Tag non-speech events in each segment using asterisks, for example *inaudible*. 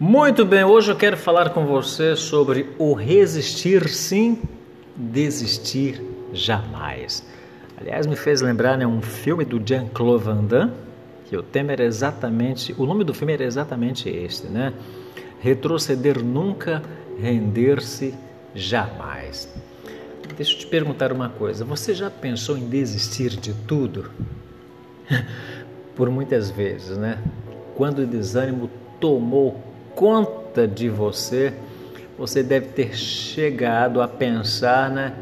Muito bem, hoje eu quero falar com você sobre o resistir sim, desistir jamais. Aliás, me fez lembrar né, um filme do Jean-Claude Van Damme, que o tema era exatamente, o nome do filme era exatamente este, né? Retroceder nunca, render-se jamais. Deixa eu te perguntar uma coisa, você já pensou em desistir de tudo? *laughs* Por muitas vezes, né? Quando o desânimo tomou conta de você, você deve ter chegado a pensar né,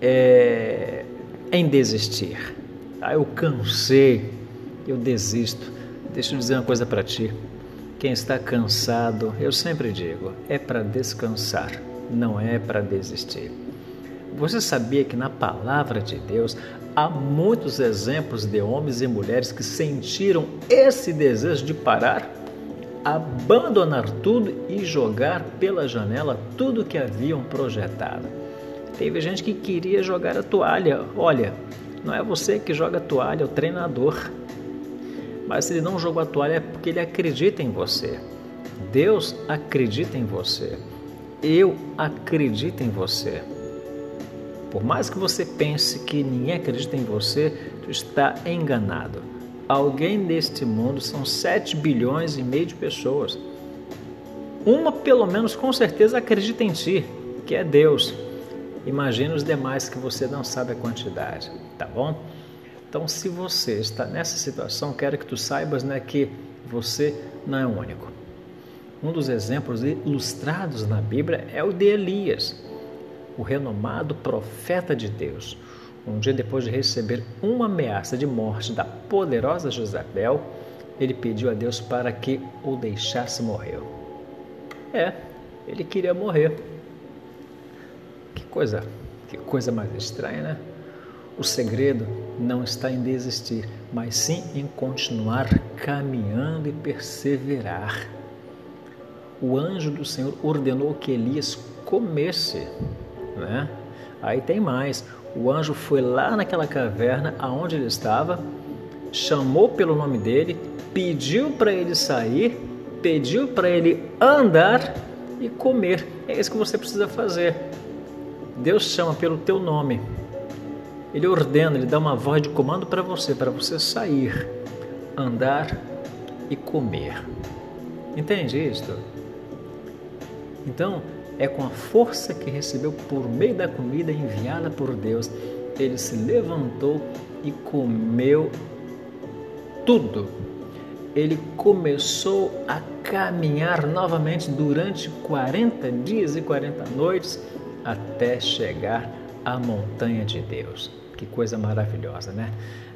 é, em desistir. Ah, eu cansei, eu desisto. Deixa eu dizer uma coisa para ti. Quem está cansado, eu sempre digo, é para descansar, não é para desistir. Você sabia que na palavra de Deus há muitos exemplos de homens e mulheres que sentiram esse desejo de parar? Abandonar tudo e jogar pela janela tudo que haviam projetado. Teve gente que queria jogar a toalha. Olha, não é você que joga a toalha, é o treinador. Mas se ele não jogou a toalha é porque ele acredita em você. Deus acredita em você. Eu acredito em você. Por mais que você pense que ninguém acredita em você, tu está enganado. Alguém neste mundo são 7 bilhões e meio de pessoas. Uma, pelo menos, com certeza acredita em ti, que é Deus. Imagina os demais que você não sabe a quantidade, tá bom? Então, se você está nessa situação, quero que tu saibas né, que você não é único. Um dos exemplos ilustrados na Bíblia é o de Elias, o renomado profeta de Deus um dia depois de receber uma ameaça de morte da poderosa Jezabel, ele pediu a Deus para que o deixasse morrer. É, ele queria morrer. Que coisa, que coisa mais estranha, né? O segredo não está em desistir, mas sim em continuar caminhando e perseverar. O anjo do Senhor ordenou que Elias comesse, né? Aí tem mais. O anjo foi lá naquela caverna aonde ele estava, chamou pelo nome dele, pediu para ele sair, pediu para ele andar e comer. É isso que você precisa fazer. Deus chama pelo teu nome. Ele ordena, ele dá uma voz de comando para você, para você sair, andar e comer. Entende isto? Então, é com a força que recebeu por meio da comida enviada por Deus, ele se levantou e comeu tudo. Ele começou a caminhar novamente durante 40 dias e 40 noites até chegar à montanha de Deus. Que coisa maravilhosa, né?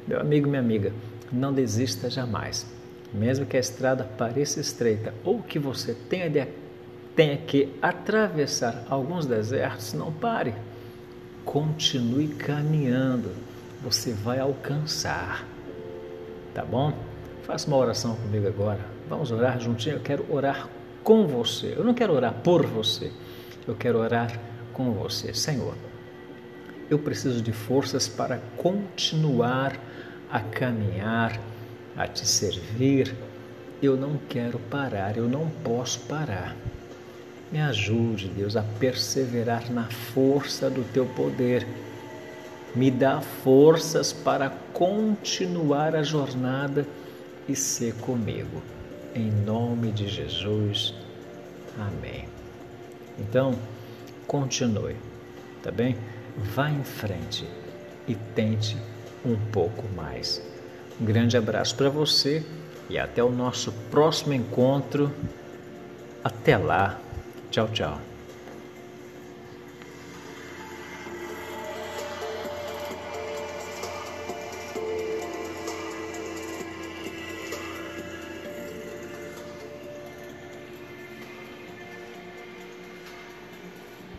Meu amigo, minha amiga, não desista jamais. Mesmo que a estrada pareça estreita ou que você tenha de tenha que atravessar alguns desertos, não pare. Continue caminhando. Você vai alcançar. Tá bom? Faça uma oração comigo agora. Vamos orar juntinho. Eu quero orar com você. Eu não quero orar por você. Eu quero orar com você. Senhor, eu preciso de forças para continuar a caminhar, a te servir. Eu não quero parar, eu não posso parar. Me ajude, Deus, a perseverar na força do teu poder. Me dá forças para continuar a jornada e ser comigo. Em nome de Jesus. Amém. Então, continue, tá bem? Vá em frente e tente um pouco mais. Um grande abraço para você e até o nosso próximo encontro. Até lá. Chow-chow.